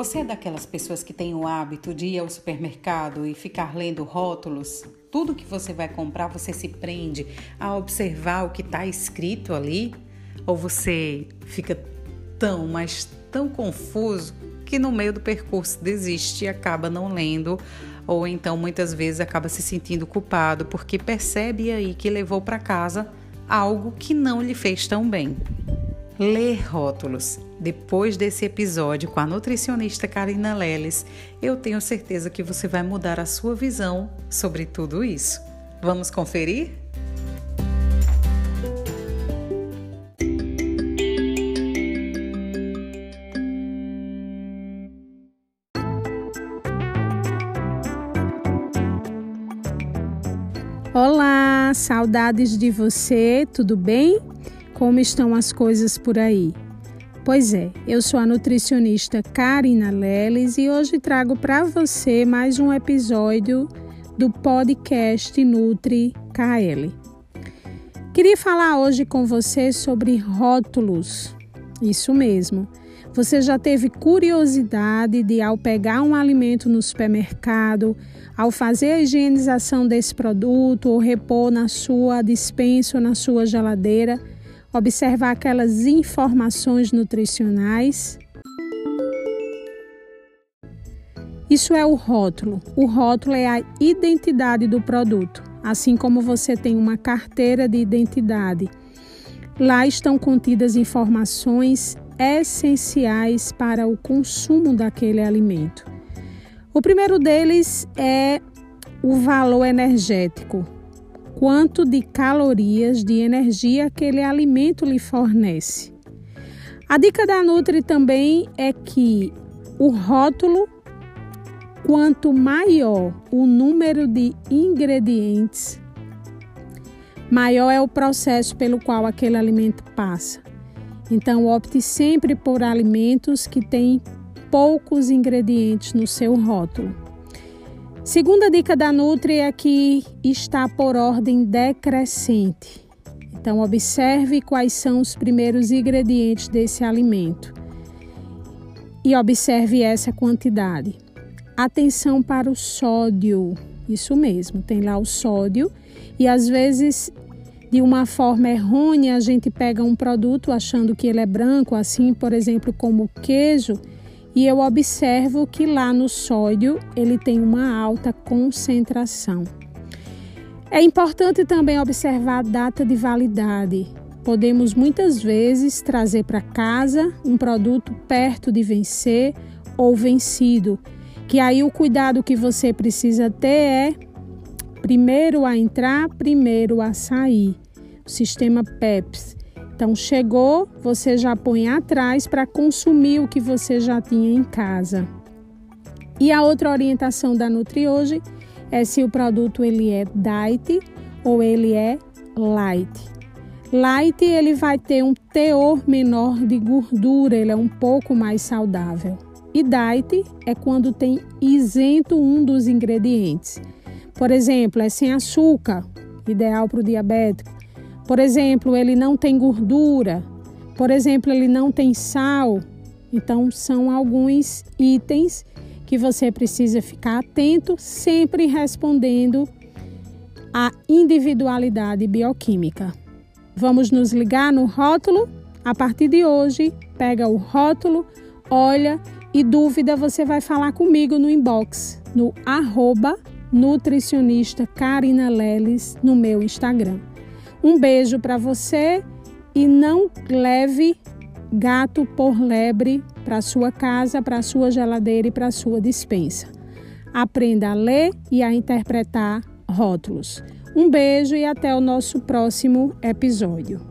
Você é daquelas pessoas que tem o hábito de ir ao supermercado e ficar lendo rótulos? Tudo que você vai comprar, você se prende a observar o que está escrito ali? Ou você fica tão, mas tão confuso que no meio do percurso desiste e acaba não lendo, ou então muitas vezes acaba se sentindo culpado porque percebe aí que levou para casa algo que não lhe fez tão bem. Ler rótulos. Depois desse episódio com a nutricionista Karina Leles, eu tenho certeza que você vai mudar a sua visão sobre tudo isso. Vamos conferir? Olá, saudades de você, tudo bem? Como estão as coisas por aí? Pois é, eu sou a nutricionista Karina Leles e hoje trago para você mais um episódio do podcast Nutri KL. Queria falar hoje com você sobre rótulos. Isso mesmo. Você já teve curiosidade de, ao pegar um alimento no supermercado, ao fazer a higienização desse produto ou repor na sua dispensa ou na sua geladeira, observar aquelas informações nutricionais. Isso é o rótulo. O rótulo é a identidade do produto, assim como você tem uma carteira de identidade. Lá estão contidas informações essenciais para o consumo daquele alimento. O primeiro deles é o valor energético, quanto de calorias de energia aquele alimento lhe fornece. A dica da Nutri também é que o rótulo, quanto maior o número de ingredientes, maior é o processo pelo qual aquele alimento passa. Então, opte sempre por alimentos que têm poucos ingredientes no seu rótulo. Segunda dica da Nutri é que está por ordem decrescente. Então, observe quais são os primeiros ingredientes desse alimento e observe essa quantidade. Atenção para o sódio, isso mesmo, tem lá o sódio e às vezes de uma forma errônea a gente pega um produto achando que ele é branco, assim, por exemplo, como queijo, e eu observo que lá no sódio ele tem uma alta concentração. É importante também observar a data de validade. Podemos muitas vezes trazer para casa um produto perto de vencer ou vencido, que aí o cuidado que você precisa ter é primeiro a entrar, primeiro a sair. O sistema PEPS então chegou, você já põe atrás para consumir o que você já tinha em casa. E a outra orientação da Nutri hoje é se o produto ele é diet ou ele é light. Light ele vai ter um teor menor de gordura, ele é um pouco mais saudável. E diet é quando tem isento um dos ingredientes. Por exemplo, é sem açúcar, ideal para o diabético. Por exemplo, ele não tem gordura. Por exemplo, ele não tem sal. Então, são alguns itens que você precisa ficar atento, sempre respondendo à individualidade bioquímica. Vamos nos ligar no rótulo? A partir de hoje, pega o rótulo, olha e dúvida você vai falar comigo no inbox, no arroba nutricionista Karina Leles no meu Instagram. Um beijo para você e não leve gato por lebre para sua casa, para sua geladeira e para sua dispensa. Aprenda a ler e a interpretar rótulos. Um beijo e até o nosso próximo episódio.